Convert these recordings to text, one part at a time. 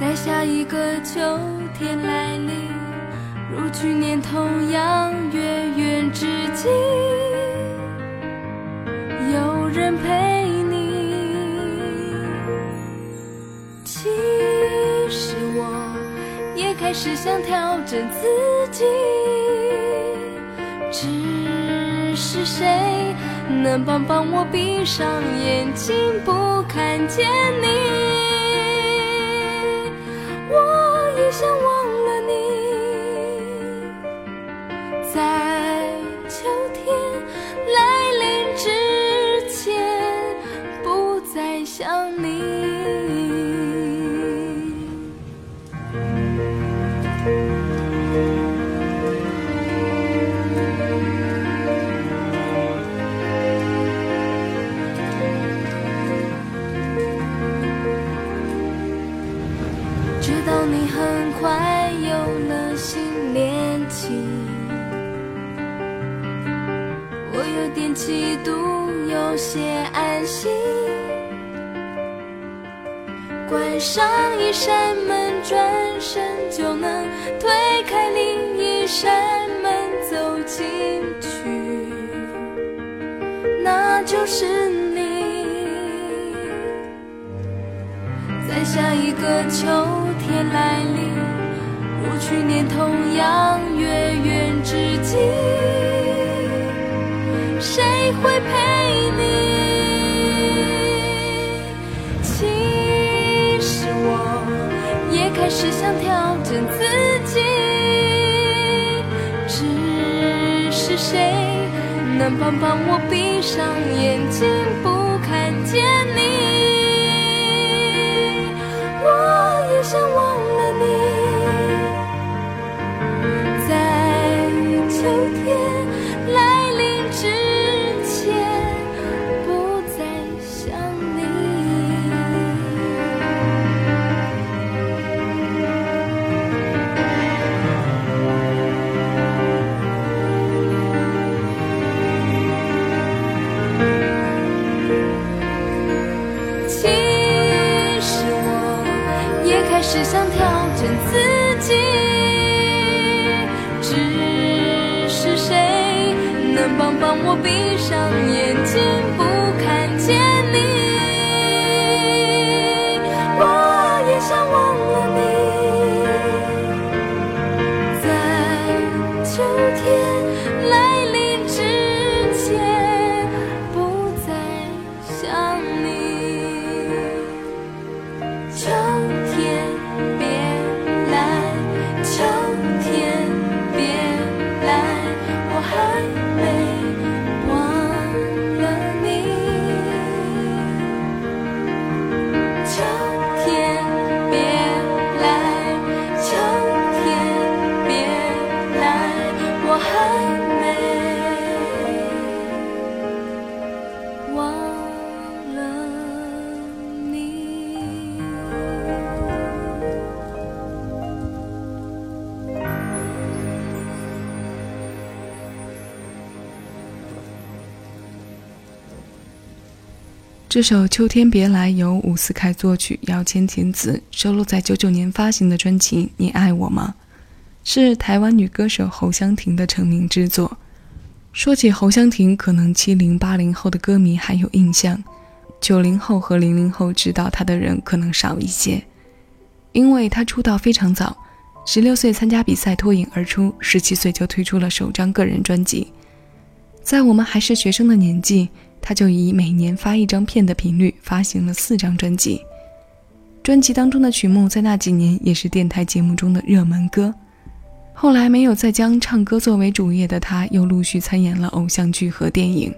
在下一个秋天来临，如去年同样月圆之际，有人陪你。其实我也开始想调整自己，只是谁能帮帮我闭上眼睛不看见你？在关上一扇门，转身就能推开另一扇门，走进去，那就是你。在下一个秋天来临，如去年同样月圆之际，是想调整自己，只是谁能帮帮我闭上眼睛不看见你？我也想忘帮我闭上眼睛。这首《秋天别来》由伍思凯作曲，姚谦填词，收录在九九年发行的专辑《你爱我吗》，是台湾女歌手侯湘婷的成名之作。说起侯湘婷，可能七零八零后的歌迷还有印象，九零后和零零后知道她的人可能少一些，因为她出道非常早，十六岁参加比赛脱颖而出，十七岁就推出了首张个人专辑。在我们还是学生的年纪，他就以每年发一张片的频率发行了四张专辑。专辑当中的曲目在那几年也是电台节目中的热门歌。后来没有再将唱歌作为主业的他，又陆续参演了偶像剧和电影。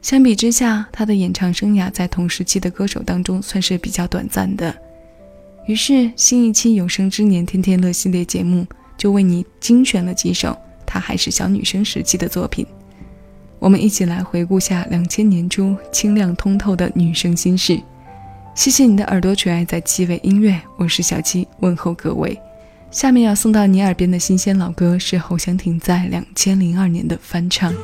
相比之下，他的演唱生涯在同时期的歌手当中算是比较短暂的。于是新一期有生之年天天乐系列节目就为你精选了几首她还是小女生时期的作品。我们一起来回顾下两千年初清亮通透的女生心事。谢谢你的耳朵垂爱在七位音乐，我是小七，问候各位。下面要送到你耳边的新鲜老歌是侯湘婷在两千零二年的翻唱。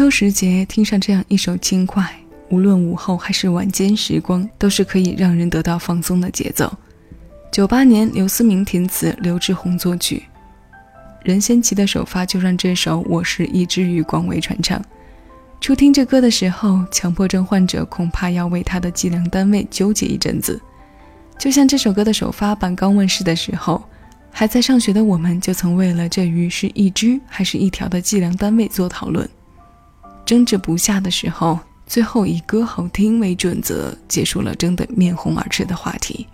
秋时节，听上这样一首轻快，无论午后还是晚间时光，都是可以让人得到放松的节奏。九八年，刘思明填词，刘志宏作曲。任贤齐的首发就让这首《我是一只鱼》广为传唱。初听这歌的时候，强迫症患者恐怕要为他的计量单位纠结一阵子。就像这首歌的首发版刚问世的时候，还在上学的我们就曾为了这鱼是一只还是一条的计量单位做讨论。争执不下的时候，最后以歌好听为准则，结束了争得面红耳赤的话题。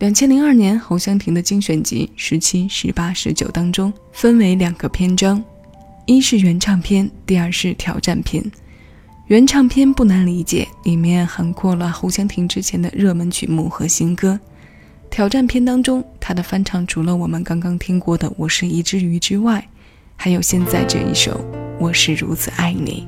两千零二年，侯湘婷的精选集十七、十八、十九当中，分为两个篇章，一是原唱片，第二是挑战篇。原唱片不难理解，里面涵括了侯湘婷之前的热门曲目和新歌。挑战篇当中，她的翻唱除了我们刚刚听过的《我是一只鱼》之外，还有现在这一首。我是如此爱你。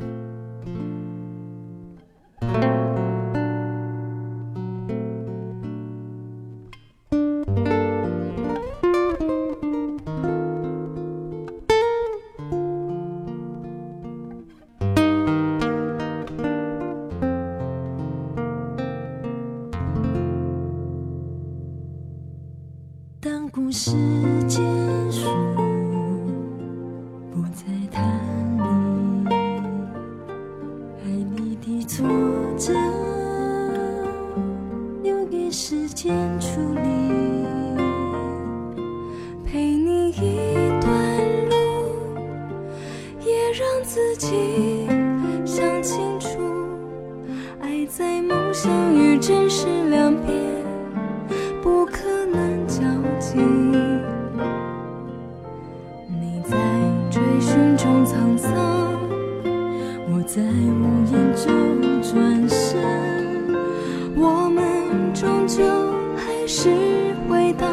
就还是回到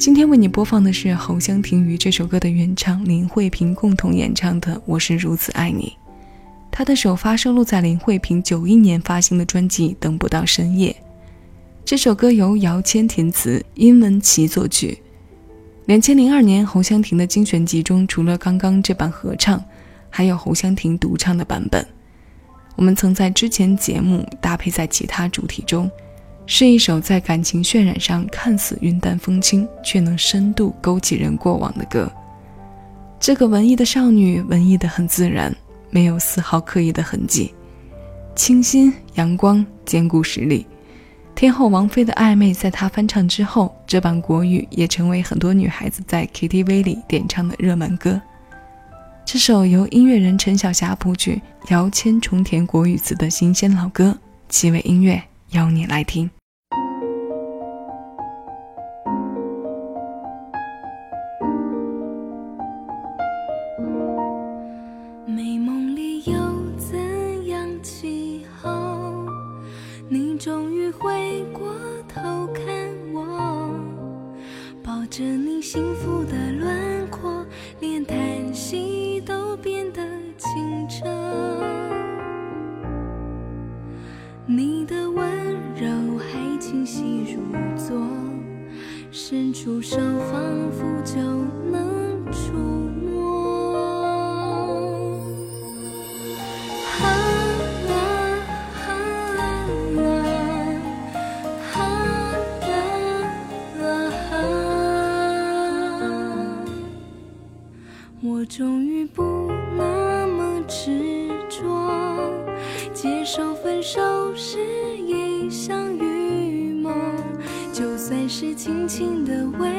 今天为你播放的是侯湘婷与这首歌的原唱林慧萍共同演唱的《我是如此爱你》。她的首发收录在林慧萍九一年发行的专辑《等不到深夜》。这首歌由姚谦填词，殷文琪作曲。两千零二年侯湘婷的精选集中，除了刚刚这版合唱，还有侯湘婷独唱的版本。我们曾在之前节目搭配在其他主题中，是一首在感情渲染上看似云淡风轻，却能深度勾起人过往的歌。这个文艺的少女，文艺的很自然，没有丝毫刻意的痕迹，清新阳光，兼顾实力。天后王菲的暧昧，在她翻唱之后，这版国语也成为很多女孩子在 KTV 里点唱的热门歌。这首由音乐人陈小霞谱曲、姚谦重填国语词的新鲜老歌，七味音乐邀你来听。终于不那么执着，接受分手。是一场预谋，就算是轻轻的吻